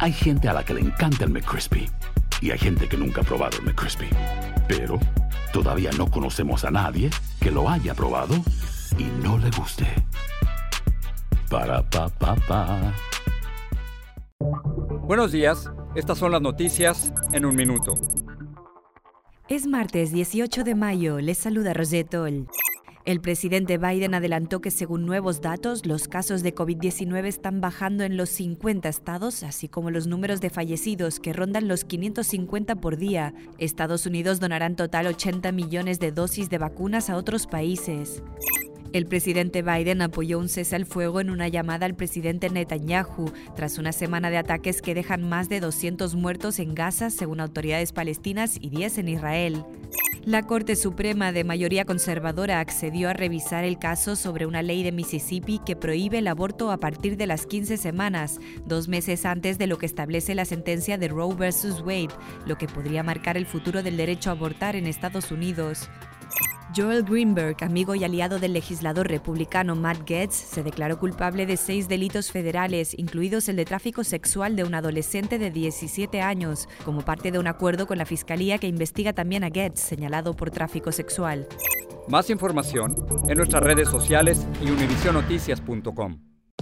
Hay gente a la que le encanta el McCrispy y hay gente que nunca ha probado el McCrispy. Pero todavía no conocemos a nadie que lo haya probado y no le guste. Para pa pa pa. Buenos días, estas son las noticias en un minuto. Es martes 18 de mayo, les saluda Rosetol. El presidente Biden adelantó que según nuevos datos, los casos de COVID-19 están bajando en los 50 estados, así como los números de fallecidos que rondan los 550 por día. Estados Unidos donará en total 80 millones de dosis de vacunas a otros países. El presidente Biden apoyó un cese al fuego en una llamada al presidente Netanyahu tras una semana de ataques que dejan más de 200 muertos en Gaza, según autoridades palestinas, y 10 en Israel. La Corte Suprema de mayoría conservadora accedió a revisar el caso sobre una ley de Mississippi que prohíbe el aborto a partir de las 15 semanas, dos meses antes de lo que establece la sentencia de Roe vs. Wade, lo que podría marcar el futuro del derecho a abortar en Estados Unidos. Joel Greenberg, amigo y aliado del legislador republicano Matt Gaetz, se declaró culpable de seis delitos federales, incluidos el de tráfico sexual de un adolescente de 17 años, como parte de un acuerdo con la fiscalía que investiga también a Gaetz, señalado por tráfico sexual. Más información en nuestras redes sociales y univisionoticias.com.